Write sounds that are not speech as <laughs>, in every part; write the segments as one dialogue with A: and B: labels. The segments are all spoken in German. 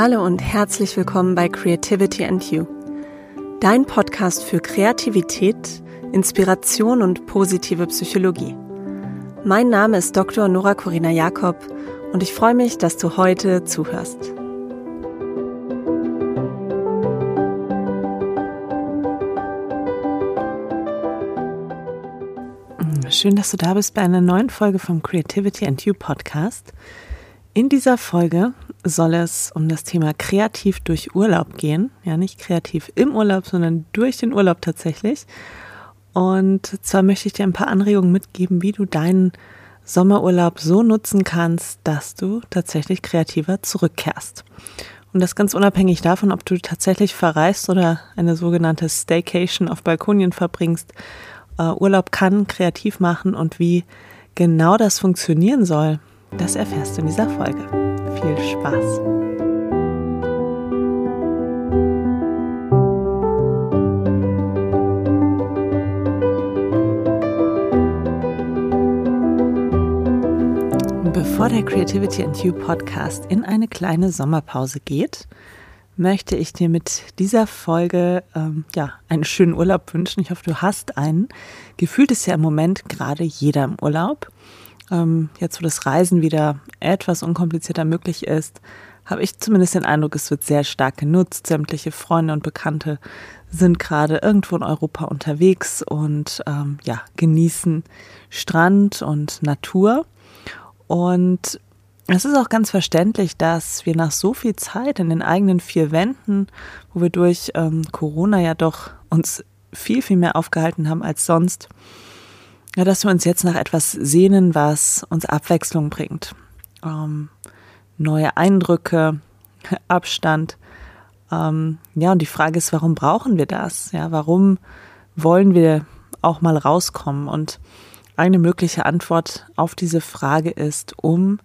A: Hallo und herzlich willkommen bei Creativity and You, dein Podcast für Kreativität, Inspiration und positive Psychologie. Mein Name ist Dr. Nora Corina Jakob und ich freue mich, dass du heute zuhörst. Schön, dass du da bist bei einer neuen Folge vom Creativity and You Podcast. In dieser Folge soll es um das Thema kreativ durch Urlaub gehen. Ja, nicht kreativ im Urlaub, sondern durch den Urlaub tatsächlich. Und zwar möchte ich dir ein paar Anregungen mitgeben, wie du deinen Sommerurlaub so nutzen kannst, dass du tatsächlich kreativer zurückkehrst. Und das ganz unabhängig davon, ob du tatsächlich verreist oder eine sogenannte Staycation auf Balkonien verbringst. Uh, Urlaub kann kreativ machen und wie genau das funktionieren soll, das erfährst du in dieser Folge. Viel Spaß! Bevor der Creativity and You Podcast in eine kleine Sommerpause geht, möchte ich dir mit dieser Folge ähm, ja einen schönen Urlaub wünschen. Ich hoffe, du hast einen. Gefühlt ist ja im Moment gerade jeder im Urlaub. Ähm, jetzt, wo das Reisen wieder etwas unkomplizierter möglich ist, habe ich zumindest den Eindruck, es wird sehr stark genutzt. Sämtliche Freunde und Bekannte sind gerade irgendwo in Europa unterwegs und ähm, ja, genießen Strand und Natur. Und es ist auch ganz verständlich, dass wir nach so viel Zeit in den eigenen vier Wänden, wo wir durch ähm, Corona ja doch uns viel, viel mehr aufgehalten haben als sonst, ja, dass wir uns jetzt nach etwas sehnen, was uns Abwechslung bringt. Ähm, neue Eindrücke, <laughs> Abstand. Ähm, ja, und die Frage ist, warum brauchen wir das? Ja, warum wollen wir auch mal rauskommen? Und eine mögliche Antwort auf diese Frage ist, um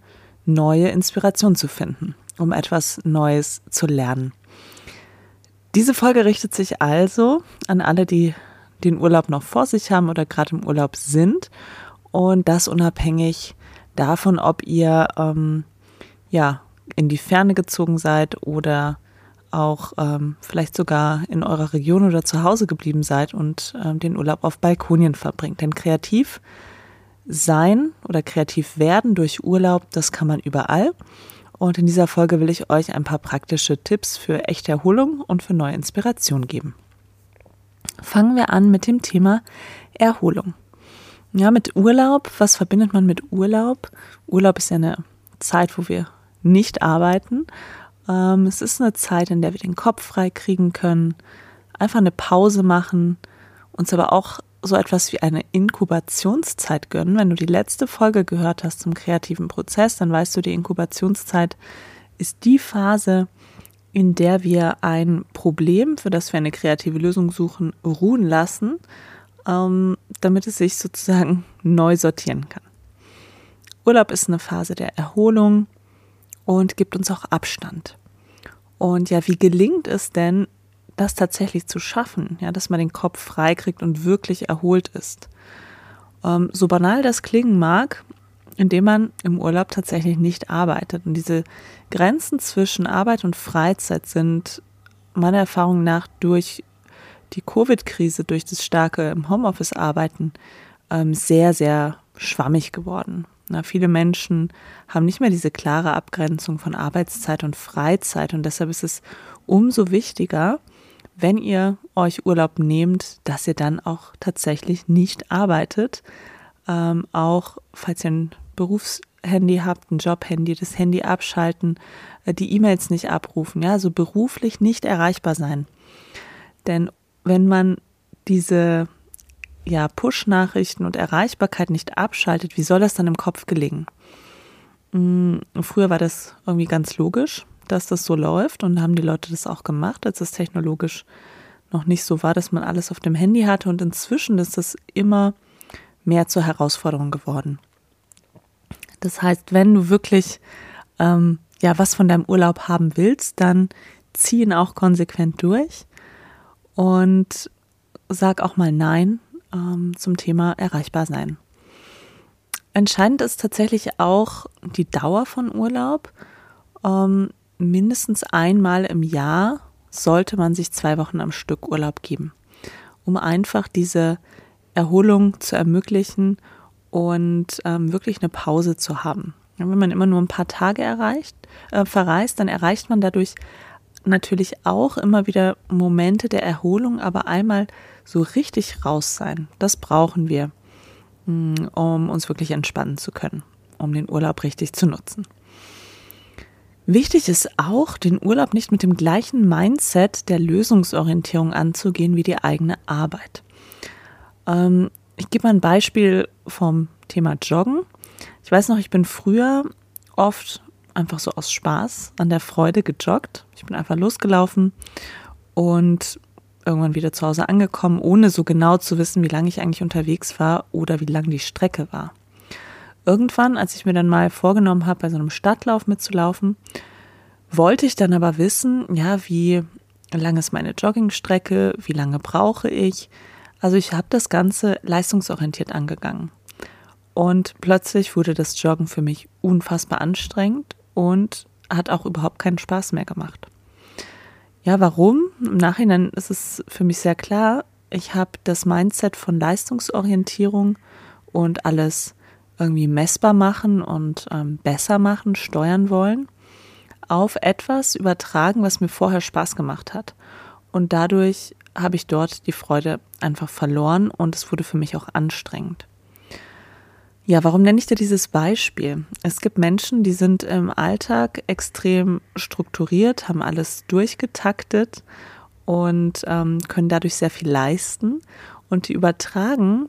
A: neue Inspiration zu finden, um etwas Neues zu lernen. Diese Folge richtet sich also an alle, die den Urlaub noch vor sich haben oder gerade im Urlaub sind. Und das unabhängig davon, ob ihr ähm, ja in die Ferne gezogen seid oder auch ähm, vielleicht sogar in eurer Region oder zu Hause geblieben seid und ähm, den Urlaub auf Balkonien verbringt. Denn kreativ sein oder kreativ werden durch Urlaub, das kann man überall. Und in dieser Folge will ich euch ein paar praktische Tipps für echte Erholung und für neue Inspiration geben. Fangen wir an mit dem Thema Erholung. Ja, mit Urlaub, was verbindet man mit Urlaub? Urlaub ist ja eine Zeit, wo wir nicht arbeiten. Ähm, es ist eine Zeit, in der wir den Kopf frei kriegen können, einfach eine Pause machen, uns aber auch so etwas wie eine Inkubationszeit gönnen. Wenn du die letzte Folge gehört hast zum kreativen Prozess, dann weißt du, die Inkubationszeit ist die Phase, in der wir ein Problem, für das wir eine kreative Lösung suchen, ruhen lassen, ähm, damit es sich sozusagen <laughs> neu sortieren kann. Urlaub ist eine Phase der Erholung und gibt uns auch Abstand. Und ja, wie gelingt es denn, das tatsächlich zu schaffen, ja, dass man den Kopf frei kriegt und wirklich erholt ist? Ähm, so banal das klingen mag, indem man im Urlaub tatsächlich nicht arbeitet. Und diese Grenzen zwischen Arbeit und Freizeit sind meiner Erfahrung nach durch die Covid-Krise, durch das starke im Homeoffice arbeiten, ähm, sehr, sehr schwammig geworden. Na, viele Menschen haben nicht mehr diese klare Abgrenzung von Arbeitszeit und Freizeit und deshalb ist es umso wichtiger, wenn ihr euch Urlaub nehmt, dass ihr dann auch tatsächlich nicht arbeitet, ähm, auch falls ihr ein Berufshandy habt, ein Jobhandy, das Handy abschalten, äh, die E-Mails nicht abrufen, ja, so beruflich nicht erreichbar sein. Denn wenn man diese ja, Push-Nachrichten und Erreichbarkeit nicht abschaltet, wie soll das dann im Kopf gelingen? Hm, früher war das irgendwie ganz logisch, dass das so läuft und haben die Leute das auch gemacht, als es technologisch noch nicht so war, dass man alles auf dem Handy hatte und inzwischen ist das immer mehr zur Herausforderung geworden. Das heißt, wenn du wirklich ähm, ja was von deinem Urlaub haben willst, dann zieh ihn auch konsequent durch und sag auch mal Nein ähm, zum Thema erreichbar sein. Entscheidend ist tatsächlich auch die Dauer von Urlaub. Ähm, mindestens einmal im Jahr sollte man sich zwei Wochen am Stück Urlaub geben, um einfach diese Erholung zu ermöglichen und ähm, wirklich eine Pause zu haben. Wenn man immer nur ein paar Tage erreicht, äh, verreist, dann erreicht man dadurch natürlich auch immer wieder Momente der Erholung, aber einmal so richtig raus sein, das brauchen wir, mm, um uns wirklich entspannen zu können, um den Urlaub richtig zu nutzen. Wichtig ist auch, den Urlaub nicht mit dem gleichen Mindset der Lösungsorientierung anzugehen wie die eigene Arbeit. Ähm, ich gebe mal ein Beispiel vom Thema Joggen. Ich weiß noch, ich bin früher oft einfach so aus Spaß an der Freude gejoggt. Ich bin einfach losgelaufen und irgendwann wieder zu Hause angekommen, ohne so genau zu wissen, wie lange ich eigentlich unterwegs war oder wie lang die Strecke war. Irgendwann, als ich mir dann mal vorgenommen habe, bei so einem Stadtlauf mitzulaufen, wollte ich dann aber wissen, ja, wie lang ist meine Joggingstrecke, wie lange brauche ich. Also ich habe das Ganze leistungsorientiert angegangen. Und plötzlich wurde das Joggen für mich unfassbar anstrengend und hat auch überhaupt keinen Spaß mehr gemacht. Ja, warum? Im Nachhinein ist es für mich sehr klar, ich habe das Mindset von Leistungsorientierung und alles irgendwie messbar machen und ähm, besser machen, steuern wollen, auf etwas übertragen, was mir vorher Spaß gemacht hat. Und dadurch habe ich dort die Freude einfach verloren und es wurde für mich auch anstrengend. Ja, warum nenne ich dir dieses Beispiel? Es gibt Menschen, die sind im Alltag extrem strukturiert, haben alles durchgetaktet und ähm, können dadurch sehr viel leisten und die übertragen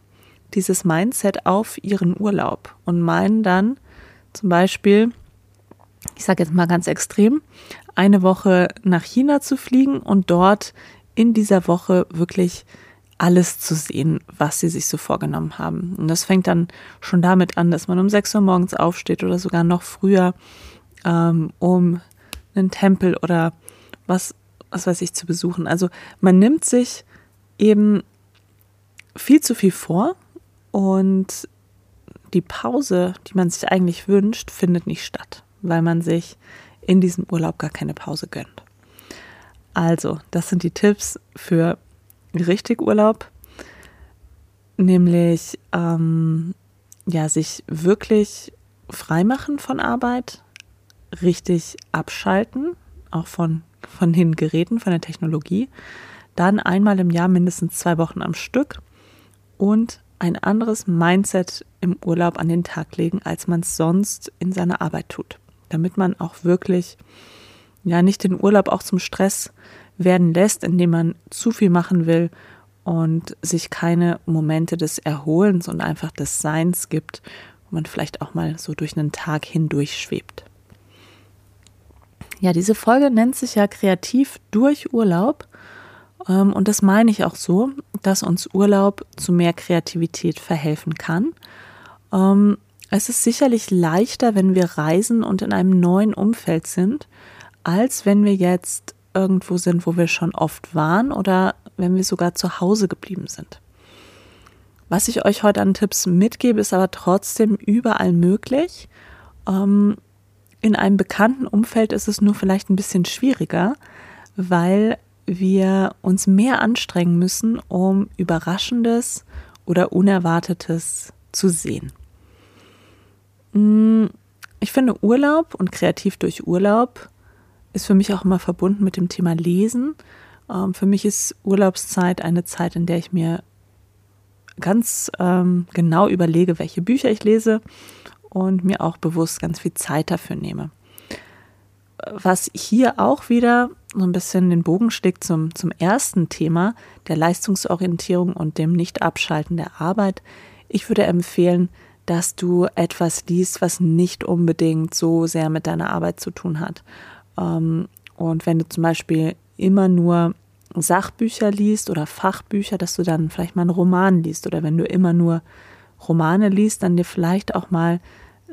A: dieses Mindset auf ihren Urlaub und meinen dann zum Beispiel, ich sage jetzt mal ganz extrem, eine Woche nach China zu fliegen und dort in dieser Woche wirklich alles zu sehen, was sie sich so vorgenommen haben. Und das fängt dann schon damit an, dass man um 6 Uhr morgens aufsteht oder sogar noch früher, ähm, um einen Tempel oder was, was weiß ich zu besuchen. Also man nimmt sich eben viel zu viel vor und die Pause, die man sich eigentlich wünscht, findet nicht statt, weil man sich in diesem Urlaub gar keine Pause gönnt. Also, das sind die Tipps für richtig Urlaub, nämlich ähm, ja, sich wirklich freimachen von Arbeit, richtig abschalten, auch von, von den Geräten, von der Technologie, dann einmal im Jahr mindestens zwei Wochen am Stück und ein anderes Mindset im Urlaub an den Tag legen, als man es sonst in seiner Arbeit tut, damit man auch wirklich ja nicht den Urlaub auch zum Stress werden lässt, indem man zu viel machen will und sich keine Momente des Erholens und einfach des Seins gibt, wo man vielleicht auch mal so durch einen Tag hindurch schwebt. Ja, diese Folge nennt sich ja Kreativ durch Urlaub. Ähm, und das meine ich auch so, dass uns Urlaub zu mehr Kreativität verhelfen kann. Ähm, es ist sicherlich leichter, wenn wir reisen und in einem neuen Umfeld sind, als wenn wir jetzt irgendwo sind, wo wir schon oft waren oder wenn wir sogar zu Hause geblieben sind. Was ich euch heute an Tipps mitgebe, ist aber trotzdem überall möglich. Ähm, in einem bekannten Umfeld ist es nur vielleicht ein bisschen schwieriger, weil wir uns mehr anstrengen müssen, um Überraschendes oder Unerwartetes zu sehen. Mm, ich finde Urlaub und kreativ durch Urlaub ist für mich auch immer verbunden mit dem Thema Lesen. Ähm, für mich ist Urlaubszeit eine Zeit, in der ich mir ganz ähm, genau überlege, welche Bücher ich lese und mir auch bewusst ganz viel Zeit dafür nehme. Was hier auch wieder so ein bisschen den Bogen schlägt zum, zum ersten Thema, der Leistungsorientierung und dem Nicht-Abschalten der Arbeit. Ich würde empfehlen, dass du etwas liest, was nicht unbedingt so sehr mit deiner Arbeit zu tun hat. Ähm, und wenn du zum Beispiel immer nur Sachbücher liest oder Fachbücher, dass du dann vielleicht mal einen Roman liest oder wenn du immer nur Romane liest, dann dir vielleicht auch mal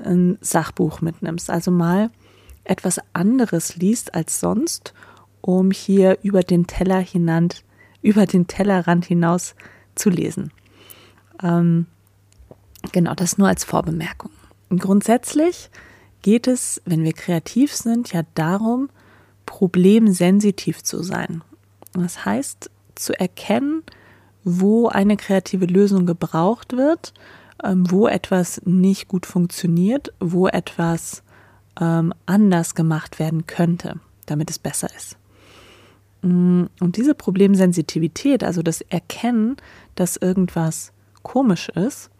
A: ein Sachbuch mitnimmst. Also mal etwas anderes liest als sonst, um hier über den Teller hinand, über den Tellerrand hinaus zu lesen. Ähm, genau, das nur als Vorbemerkung. Und grundsätzlich geht es, wenn wir kreativ sind, ja darum, problemsensitiv zu sein. Das heißt, zu erkennen, wo eine kreative Lösung gebraucht wird, ähm, wo etwas nicht gut funktioniert, wo etwas ähm, anders gemacht werden könnte, damit es besser ist. Mm, und diese Problemsensitivität, also das Erkennen, dass irgendwas komisch ist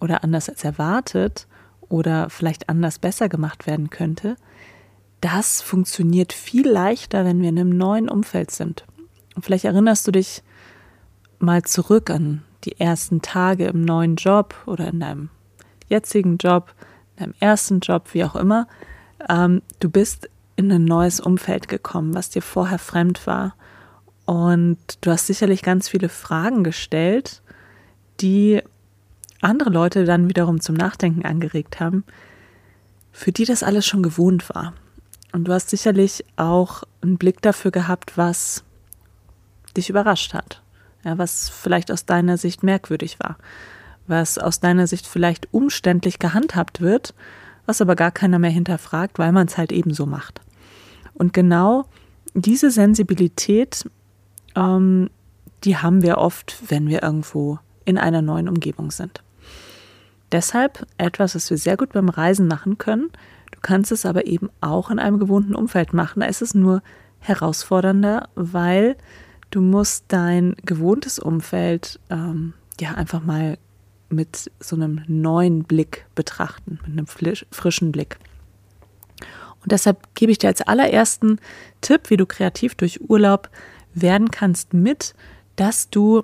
A: oder anders als erwartet oder vielleicht anders besser gemacht werden könnte, das funktioniert viel leichter, wenn wir in einem neuen Umfeld sind. Und vielleicht erinnerst du dich mal zurück an die ersten Tage im neuen Job oder in deinem jetzigen Job, in deinem ersten Job, wie auch immer. Ähm, du bist in ein neues Umfeld gekommen, was dir vorher fremd war. Und du hast sicherlich ganz viele Fragen gestellt, die andere Leute dann wiederum zum Nachdenken angeregt haben, für die das alles schon gewohnt war. Und du hast sicherlich auch einen Blick dafür gehabt, was dich überrascht hat. Ja, was vielleicht aus deiner Sicht merkwürdig war. Was aus deiner Sicht vielleicht umständlich gehandhabt wird, was aber gar keiner mehr hinterfragt, weil man es halt ebenso macht. Und genau diese Sensibilität, ähm, die haben wir oft, wenn wir irgendwo in einer neuen Umgebung sind. Deshalb etwas, was wir sehr gut beim Reisen machen können, Du kannst es aber eben auch in einem gewohnten Umfeld machen. Da ist es nur herausfordernder, weil du musst dein gewohntes Umfeld ähm, ja einfach mal mit so einem neuen Blick betrachten, mit einem frischen Blick. Und deshalb gebe ich dir als allerersten Tipp, wie du kreativ durch Urlaub werden kannst, mit, dass du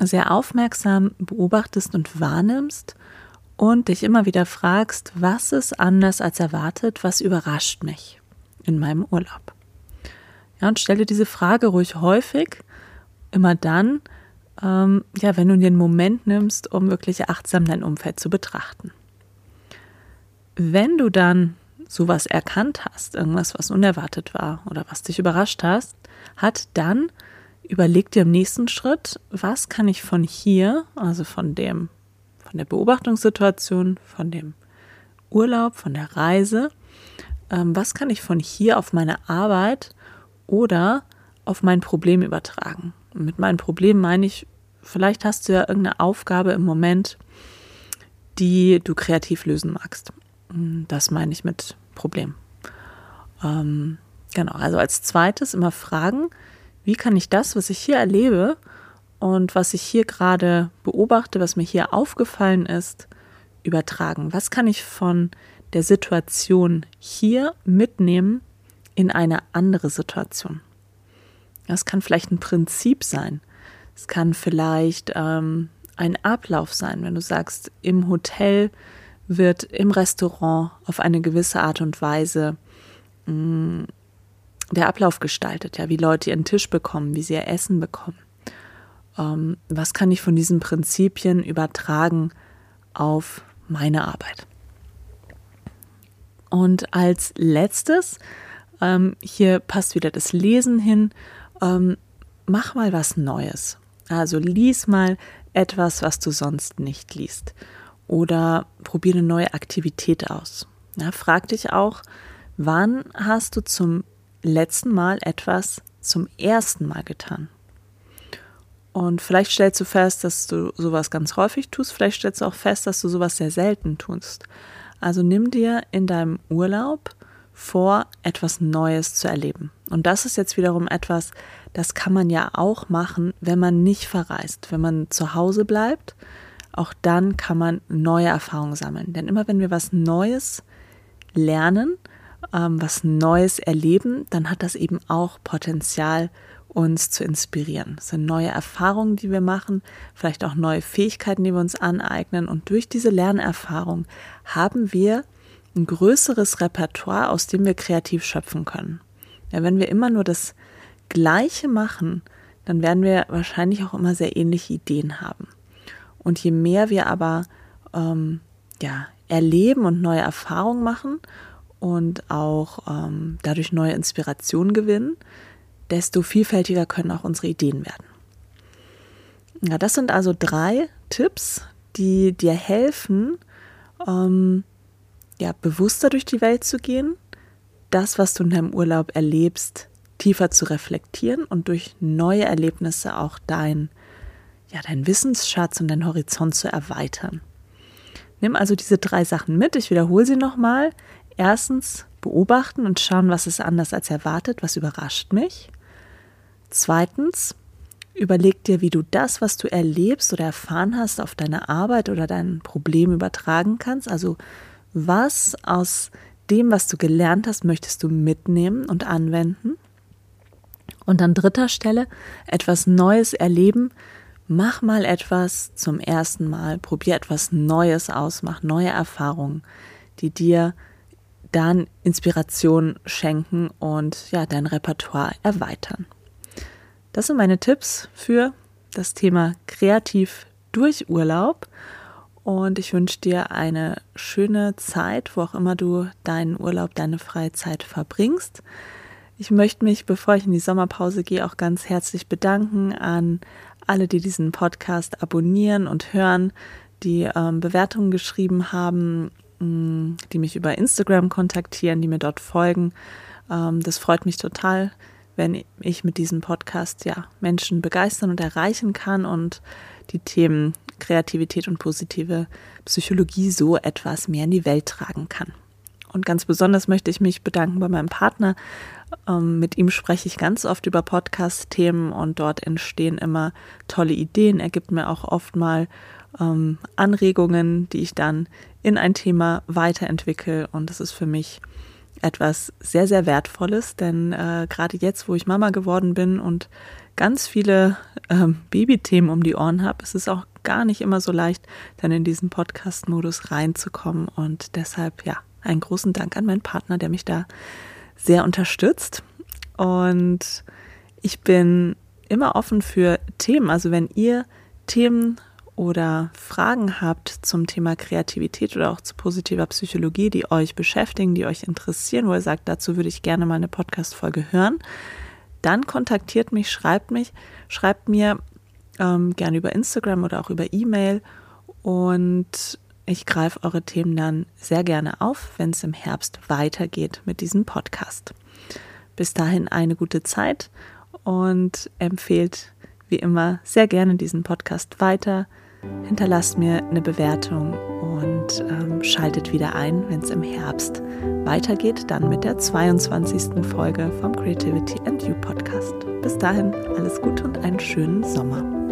A: sehr aufmerksam beobachtest und wahrnimmst und dich immer wieder fragst, was ist anders als erwartet, was überrascht mich in meinem Urlaub. Ja, und stelle diese Frage ruhig häufig, immer dann, ähm, ja, wenn du dir einen Moment nimmst, um wirklich achtsam dein Umfeld zu betrachten. Wenn du dann sowas erkannt hast, irgendwas, was unerwartet war oder was dich überrascht hast, hat, dann überleg dir im nächsten Schritt, was kann ich von hier, also von dem von der Beobachtungssituation, von dem Urlaub, von der Reise. Ähm, was kann ich von hier auf meine Arbeit oder auf mein Problem übertragen? Und mit meinem Problem meine ich, vielleicht hast du ja irgendeine Aufgabe im Moment, die du kreativ lösen magst. Hm, das meine ich mit Problem. Ähm, genau, also als zweites immer fragen, wie kann ich das, was ich hier erlebe, und was ich hier gerade beobachte, was mir hier aufgefallen ist, übertragen. Was kann ich von der Situation hier mitnehmen in eine andere Situation? Das kann vielleicht ein Prinzip sein. Es kann vielleicht ähm, ein Ablauf sein, wenn du sagst, im Hotel wird im Restaurant auf eine gewisse Art und Weise mh, mm, der Ablauf gestaltet, ja, wie Leute ihren Tisch bekommen, wie sie ihr Essen bekommen ähm, was kann ich von diesen Prinzipien übertragen auf meine Arbeit. Und als letztes, ähm, hier passt wieder das Lesen hin, ähm, mach mal was Neues. Also lies mal etwas, was du sonst nicht liest. Oder probiere eine neue Aktivität aus. Ja, frag dich auch, wann hast du zum letzten Mal etwas zum ersten Mal getan? Und vielleicht stellst du fest, dass du sowas ganz häufig tust, vielleicht stellst du auch fest, dass du sowas sehr selten tust. Also nimm dir in deinem Urlaub vor, etwas Neues zu erleben. Und das ist jetzt wiederum etwas, das kann man ja auch machen, wenn man nicht verreist, wenn man zu Hause bleibt. Auch dann kann man neue Erfahrungen sammeln. Denn immer wenn wir was Neues lernen, ähm, was Neues erleben, dann hat das eben auch Potenzial uns zu inspirieren. Das sind neue Erfahrungen, die wir machen, vielleicht auch neue Fähigkeiten, die wir uns aneignen. Und durch diese Lernerfahrung haben wir ein größeres Repertoire, aus dem wir kreativ schöpfen können. Ja, wenn wir immer nur das Gleiche machen, dann werden wir wahrscheinlich auch immer sehr ähnliche Ideen haben. Und je mehr wir aber ähm, ja, erleben und neue Erfahrungen machen und auch ähm, dadurch neue Inspirationen gewinnen, desto vielfältiger können auch unsere Ideen werden. Ja, das sind also drei Tipps, die dir helfen, ähm, ja, bewusster durch die Welt zu gehen, das, was du in deinem Urlaub erlebst, tiefer zu reflektieren und durch neue Erlebnisse auch dein, ja, dein Wissensschatz und dein Horizont zu erweitern. Nimm also diese drei Sachen mit. Ich wiederhole sie nochmal. Erstens beobachten und schauen, was ist anders als erwartet, was überrascht mich. Zweitens, überleg dir, wie du das, was du erlebst oder erfahren hast, auf deine Arbeit oder dein Problem übertragen kannst. Also was aus dem, was du gelernt hast, möchtest du mitnehmen und anwenden. Und an dritter Stelle etwas Neues erleben. Mach mal etwas zum ersten Mal, probier etwas Neues aus, mach neue Erfahrungen, die dir dann Inspiration schenken und ja, dein Repertoire erweitern. Das sind meine Tipps für das Thema kreativ durch Urlaub. Und ich wünsche dir eine schöne Zeit, wo auch immer du deinen Urlaub, deine Freizeit verbringst. Ich möchte mich, bevor ich in die Sommerpause gehe, auch ganz herzlich bedanken an alle, die diesen Podcast abonnieren und hören, die ähm, Bewertungen geschrieben haben, die mich über Instagram kontaktieren, die mir dort folgen. Ähm, das freut mich total, wenn ich mit diesem Podcast ja Menschen begeistern und erreichen kann und die Themen Kreativität und positive Psychologie so etwas mehr in die Welt tragen kann. Und ganz besonders möchte ich mich bedanken bei meinem Partner. Ähm, mit ihm spreche ich ganz oft über Podcast-Themen und dort entstehen immer tolle Ideen. Er gibt mir auch oft mal ähm, Anregungen, die ich dann in ein Thema weiterentwickle. Und das ist für mich etwas sehr, sehr Wertvolles, denn äh, gerade jetzt, wo ich Mama geworden bin und ganz viele ähm, Babythemen um die Ohren habe, ist es auch gar nicht immer so leicht, dann in diesen Podcast-Modus reinzukommen. Und deshalb, ja, einen großen Dank an meinen Partner, der mich da sehr unterstützt. Und ich bin immer offen für Themen. Also wenn ihr Themen oder Fragen habt zum Thema Kreativität oder auch zu positiver Psychologie, die euch beschäftigen, die euch interessieren, wo ihr sagt, dazu würde ich gerne mal eine Podcast-Folge hören, dann kontaktiert mich, schreibt mich, schreibt mir ähm, gerne über Instagram oder auch über E-Mail und ich greife eure Themen dann sehr gerne auf, wenn es im Herbst weitergeht mit diesem Podcast. Bis dahin eine gute Zeit und empfehlt wie immer sehr gerne diesen Podcast weiter hinterlasst mir eine Bewertung und ähm, schaltet wieder ein, wenn es im Herbst weitergeht, dann mit der 22. Folge vom Creativity and You Podcast. Bis dahin alles Gute und einen schönen Sommer.